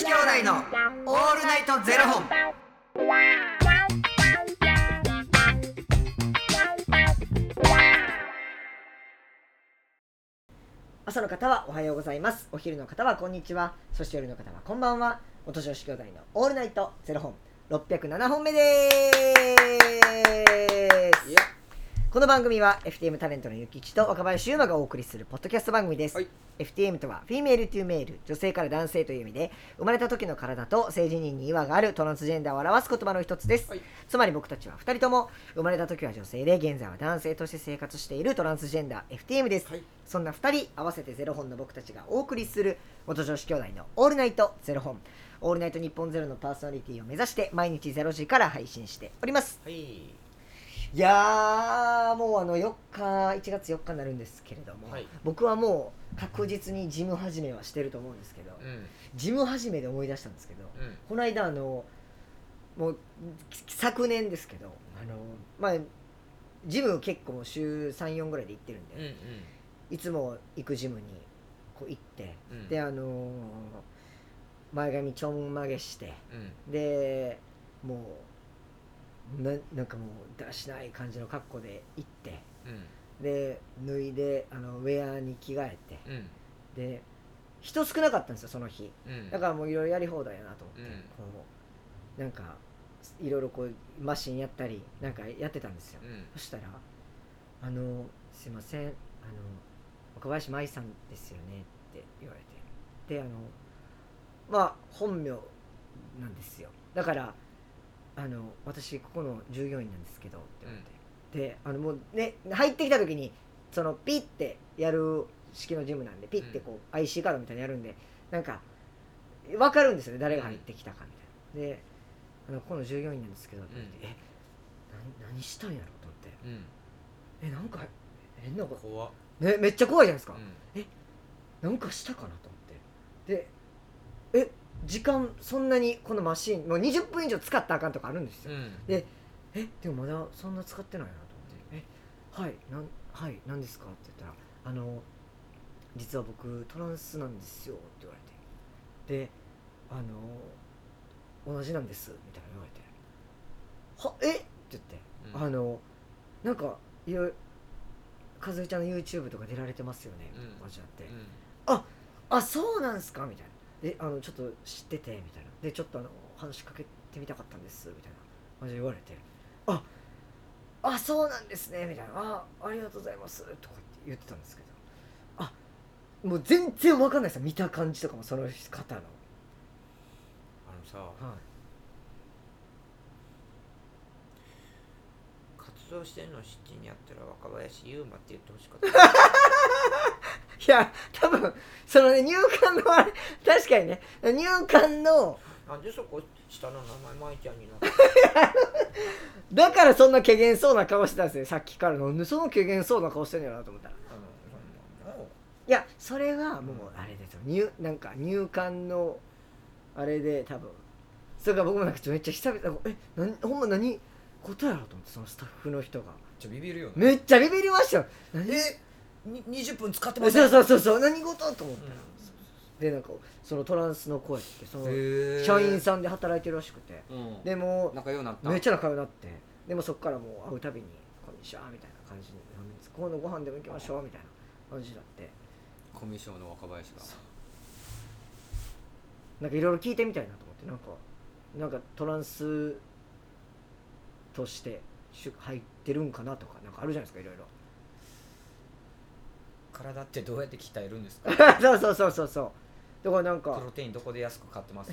子兄弟のオールナイトゼロ本。朝の方はおはようございます。お昼の方はこんにちは。そして夜の方はこんばんは。元女子兄弟のオールナイトゼロ本。607本目です。いや、この番組は FTM タレントのゆきちと若林優馬がお送りするポッドキャスト番組です、はい。FTM とは female to male 女性から男性という意味で生まれた時の体と性自認に違和があるトランスジェンダーを表す言葉の一つです、はい。つまり僕たちは2人とも生まれた時は女性で現在は男性として生活しているトランスジェンダー FTM です、はい。そんな2人合わせてゼロ本の僕たちがお送りする元女子兄弟の「オールナイトゼロ本」「オールナイト日本ゼロのパーソナリティを目指して毎日ゼロ時から配信しております。はい。いやーもうあの4日1月4日になるんですけれども、はい僕はもう確実にジム始めはしてると思うんですけど、うん。ジム始めで思い出したんですけど、うん。この間あのもうき昨年ですけどあのまあジム結構週34ぐらいで行ってるんで、うん。うん。いつも行くジムにこう行って、うんであのー前髪ちょんまげしてうん。でもうななんかもうだらしない感じの格好で行ってうん。で脱いであのウェアに着替えてうん。で人少なかったんですよその日うん。だからもういろいろやり放題やなと思って、うんこうなんかいろいろこうマシンやったりなんかやってたんですよ、うん。そしたら「あのすいませんあの若林舞さんですよね」って言われてであのまあ本名なんですよだからあの私ここの従業員なんですけどって言われて、であのもうね入ってきた時にそのピッてやる式のジムなんでピッてこう IC カードみたいにやるんでなんか分かるんですよね誰が入ってきたかみたいな。であのここの従業員なんですけどって言われて、え何何したんやろと思って。うん。えなんか変なこ怖っ。とねめっちゃ怖いじゃないですか、うん。なんかしたかなと思って。でえ時間そんなにこのマシンもう20分以上使ったらあかんとかあるんですよ、うん。えでもまだそんな使ってないなと思って「えはいなんはい何ですか?」って言ったら「あの実は僕トランスなんですよ」って言われてで「あの同じなんです」みたいな言われて「はえ？っ?」て言って、うんあのなんかいろいろ和江ちゃんの YouTube とか出られてますよね」みたいな感じになってうん。「あそうなんすか?」みたいなであのちょっと知っててみたいな。でちょっとあの話しかけてみたかったんですみたいな。感じで言われて「ああそうなんですね」みたいな「あありがとうございます」とかって言ってたんですけど。あもう全然わかんないですよ。見た感じとかもその方の、あのさ、はい、活動してんの知ってんやったら若林優馬って言ってほしかった。いや多分そのね入管のあれ確かにね入管のなんでそこ下の名前舞ちゃんになった だからそんな怪げそうな顔してたんですよ。さっきからなんでその怪げそうな顔してんのやなと思ったら。んいやそれはもうあれですよ。入なんか入管のあれで多分。それから僕もなんかめっちゃ久々えなんほんま何ことやろと思ってそのスタッフの人が。ちょビビるよね。めっちゃビビりましたよ。何？えに20分使ってそうますそうそうそう何事と思ったら、うん。でなんかそのトランスの声ってその社員さんで働いてるらしくて。うん。でも仲良くなった？めっちゃ仲良くなって。でもそっからもう会うたびに「こんにちは」みたいな感じに「今度ご飯でも行きましょう」みたいな感じになって。コミュ障の若林が。なんかいろいろ聞いてみたいなと思ってなんかなんかトランスとしてし入ってるんかなとかなんかあるじゃないですかいろいろ。体ってどうやって鍛えるんですか？そうそうそうそうそう。だからなんプかロテインどこで安く買ってます？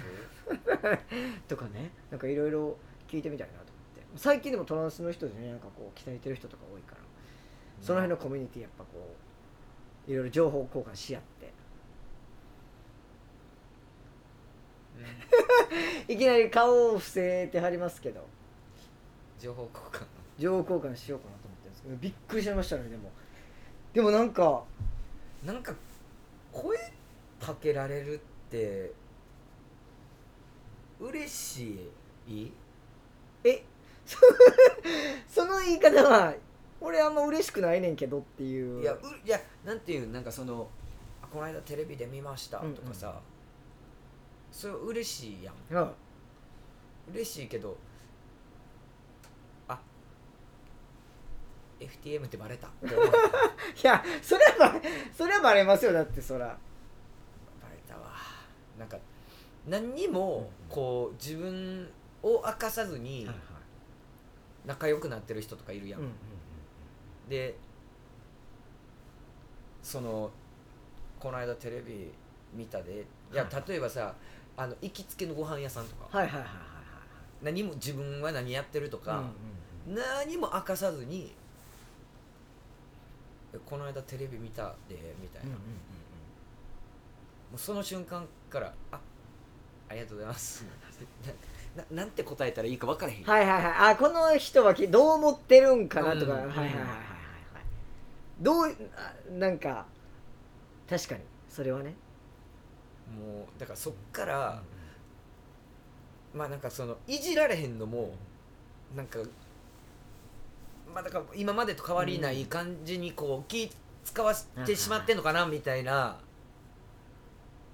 とかねなんかいろいろ聞いてみたいなと思って。最近でもトランスの人でねなんかこう鍛えてる人とか多いから。その辺のコミュニティやっぱこういろいろ情報交換し合って。いきなり顔を伏せてはりますけど情報交換。情報交換しようかなと思ってるんですけどびっくりしましたねでも。でもなんかなんか声かけられるって嬉しい？え？そその言い方は俺あんま嬉しくないねんけどっていう。いやういやなんていうなんかそのあこの間テレビで見ましたとかさ、それは嬉しいやん。うん嬉しいけど FTM ってバレた。いやそれはバレそれはバレますよだってそら。たわ。なんか何にもこう自分を明かさずに仲良くなってる人とかいるやん、でそのこの間テレビ見たで。いやはい。例えばさあの行きつけのご飯屋さんとか。はいはいはいはい何も自分は何やってるとか、何も明かさずにえこの間テレビ見たでみたいな、うんうんもうその瞬間からあありがとうございます。なななんて答えたらいいか分からへん、はいはいはい。あこの人はきどう思ってるんかなとか、うんはいはいはいはいはい。どうあなんか確かにそれはね。もうだからそっから、まあなんかそのいじられへんのもなんかまあだから今までと変わりない感じにこう気使わせてしまってんのかなみたいな。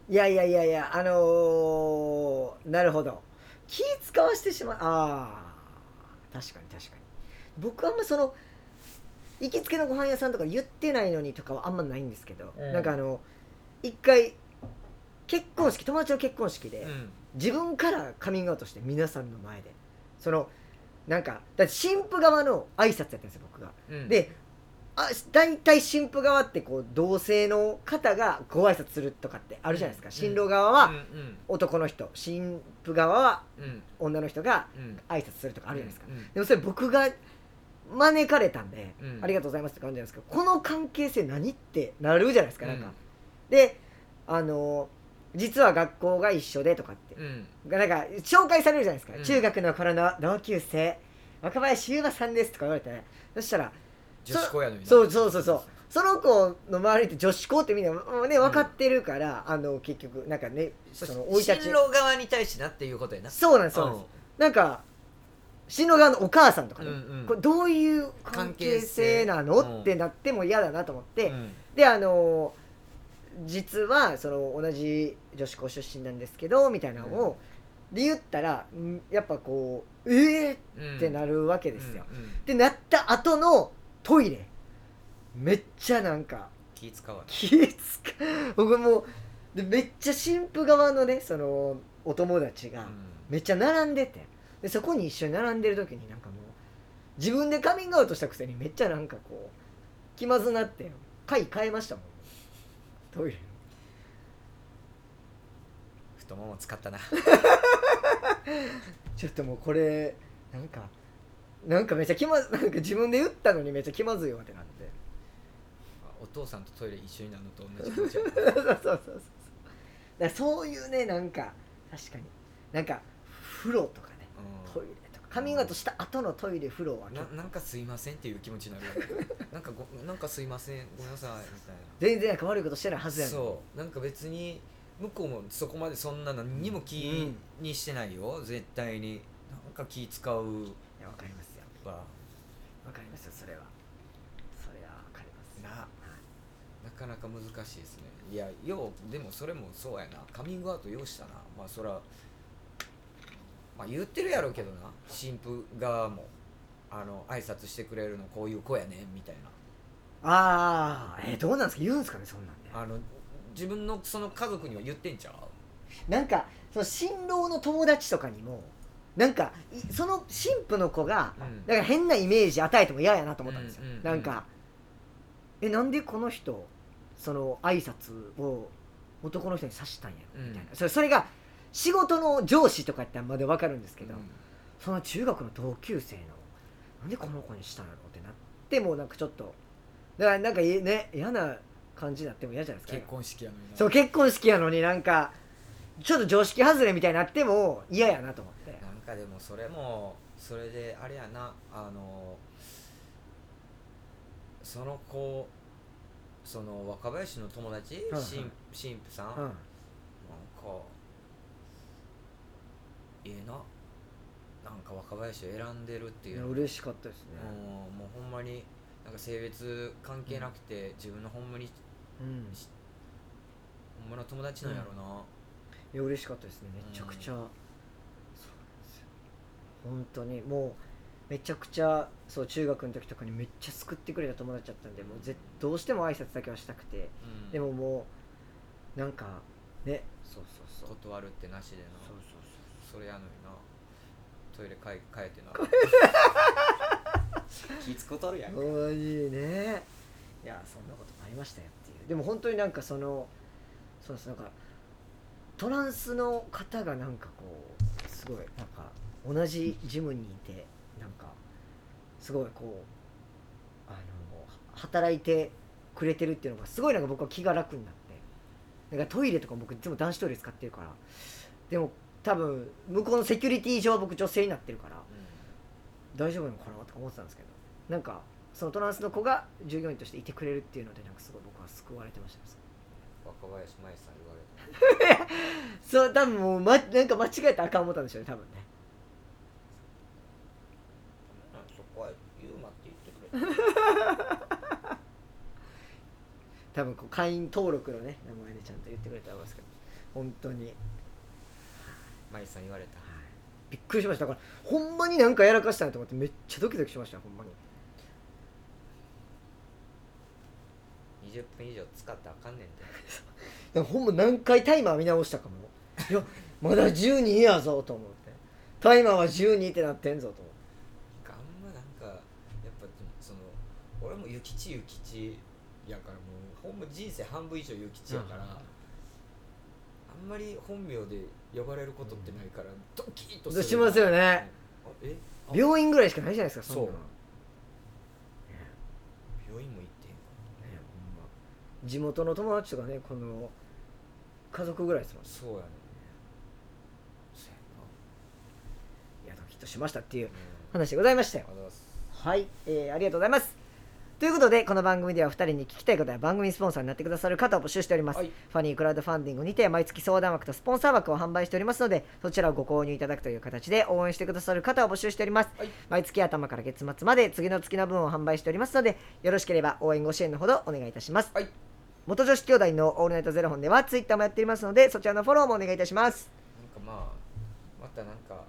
いやいやいやいやあのーなるほど。気使わしてしまうああ確かに確かに。僕あんまその行きつけのご飯屋さんとか言ってないのにとかはあんまないんですけど、うん。なんかあの一回結婚式友達の結婚式で、うん。自分からカミングアウトして皆さんの前で。そのなんかだ新婦側の挨拶やったんですよ僕が、うん。であ大体新婦側ってこう同性の方がご挨拶するとかってあるじゃないですか、うん。新郎側はうん男の人。新婦側は女の人がうん。挨拶するとかあるじゃないですか、うんでもそれ僕が招かれたんで、うん。ありがとうございますって感じなんですけどこの関係性何ってなるじゃないですかなんか、うん。であの実は学校が一緒でとかって。うん。なんか紹介されるじゃないですか、うん。中学の頃の同級生若林優馬さんですとか言われて。そしたら女子校やのにな。そうそうそうそう。その子の周りって女子校ってみんなね分かってるから、あの結局なんかねその生い立ち。新郎側に対してなっていうことやな。そうなんですそうなんです、なんか新郎側のお母さんとかね、うんうん。これどういう関係性なの？ってなっても嫌だなと思って、うん。であの実はその同じ女子校出身なんですけどみたいなのを、で言ったらんやっぱこうええうんってなるわけですよ。うんうんってなった後のトイレめっちゃなんか気使わない。気使う。僕もうでめっちゃ新婦側のねそのお友達がめっちゃ並んでてでそこに一緒に並んでる時になんかもう自分でカミングアウトしたくせにめっちゃなんかこう気まずなって回変えましたもんトイレ。太もも使ったな。ちょっともうこれなんかなんかめっちゃ気まずなんか自分で言ったのにめっちゃ気まずいわってなって。お父さんとトイレ一緒になるのと同じ気持ちやそうそうそうそう。そういうねなんか確かに。なんか風呂とかねうん。トイレとかカミングアウトした後のトイレ風呂はな。なんかすいませんっていう気持ちになる なんかごなんかすいませんごめんなさいみたい全然なんか悪いことしてないはずやのに。そう。なんか別に向こうもそこまでそんな何にも気にしてないよ、絶対に。なんか気使う。いやわかりますよ。わわかりますよそれは。それはわかります。な。なかなか難しいですね。いやようでもそれもそうやな。カミングアウトようしたな。まあそらまあ言ってるやろうけどな。新婦側もあの挨拶してくれるのこういう子やねみたいな。ああえーどうなんですか？言うんですかねそんなんねあの自分のその家族には言ってんちゃう？なんかその新郎の友達とかにもなんかいその新婦の子がうん。だから変なイメージ与えても嫌やなと思ったんですよ、うんうんうんなんかえなんでこの人その挨拶を男の人にさしたんやろみたいな、うん。それそれが仕事の上司とかやったらまだ分かるんですけど、うん。その中学の同級生のなんでこの子にしたんやろってなってもなんかちょっとだからなんかいね嫌な感じになっても嫌じゃないですか。結婚式やのにな。そう結婚式やのになんかちょっと常識外れみたいになっても嫌やなと思って。なんかでもそれもそれであれやなあのその子その若林の友達？はいはい新新婦さん、うん。なんかええな。なんか若林を選んでるっていうの。嬉しかったですね。うんもうほんまになんか性別関係なくて、自分のほんまにうん。ほんまの友達なんやろな、いや嬉しかったですね。めちゃくちゃ、そうなんですよ。本当にもうめちゃくちゃそう中学の時とかにめっちゃ救ってくれた友達だったんでもうぜどうしても挨拶だけはしたくて。うん。でももうなんかね。そうそうそう。断るってなしでなそうそうそれやのにな。トイレ帰帰ってな。気つことあるやん。そうマジね。いやそんなこともありましたよっていう。でも本当になんかそのそうですなんかトランスの方がなんかこうすごいなんか同じジムにいてなんかすごいこうあの働いてくれてるっていうのがすごいなんか僕は気が楽になって。なんかトイレとか僕いつも男子トイレ使ってるから。でも多分向こうのセキュリティ上僕女性になってるから大丈夫なのかなとか思ってたんですけどなんかそのトランスの子が従業員としていてくれるっていうのでなんかすごい僕は救われてました若林舞さん言われた そう多分もう、ま、なんか間違えたらあかん思ったんでしょうね多分ね。そこはユーマって言ってくれ 多分こう会員登録のね名前でちゃんと言ってくれたと思いますけど本当に舞さん言われた。びっくりしました。だからほんまになんかやらかしたなと思ってめっちゃドキドキしましたほんまに。20分以上使ったらあかんねんて。でもほんま何回タイマー見直したかも。いやまだ12やぞと思って。タイマーは12ってなってんぞと思って。あんまなんかやっぱその俺も諭吉諭吉やからもうほんま人生半分以上諭吉やから、うんあんまり本名で呼ばれることってないからドキッとしますよね。え？あ病院ぐらいしかないじゃないですかそんなの。そう。ね。病院も行ってへんかねほんま。地元の友達とかねこの家族ぐらいですもんらそうやね。んそういやドキッとしましたっていうやな話でございましたよ。ありがとうございます。はい、えーありがとうございますということでこの番組では2人に聞きたいことや番組スポンサーになってくださる方を募集しております、はい。ファニークラウドファンディングにて毎月相談枠とスポンサー枠を販売しておりますのでそちらをご購入いただくという形で応援してくださる方を募集しております、はい毎月頭から月末まで次の月の分を販売しておりますのでよろしければ応援ご支援のほどお願いいたします、はい。元女子兄弟のオールナイトゼロ本ではツイッターもやっていますのでそちらのフォローもお願いいたします。なんかまあまたなんか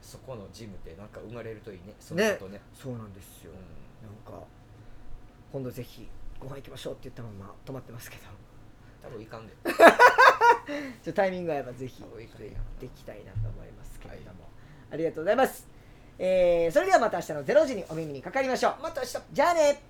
そこのジムでなんか生まれるといいね。そのことね。そうなんですよ。うん。なんか今度ぜひご飯行きましょうって言ったまま止まってますけど。多分いかんで。ちょタイミングが合えばぜひ行っていきたいなと思いますけれども、ありがとうございます、えーそれではまた明日の0時にお耳にかかりましょう。また明日。じゃあね